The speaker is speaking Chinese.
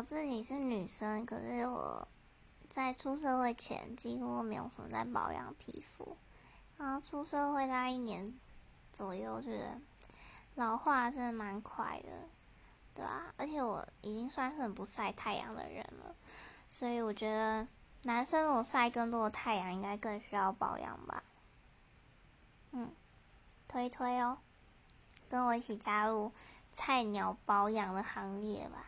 我自己是女生，可是我在出社会前几乎没有什么在保养皮肤，然后出社会大概一年左右，觉得老化真的蛮快的，对吧？而且我已经算是很不晒太阳的人了，所以我觉得男生如果晒更多的太阳，应该更需要保养吧。嗯，推推哦，跟我一起加入菜鸟保养的行列吧。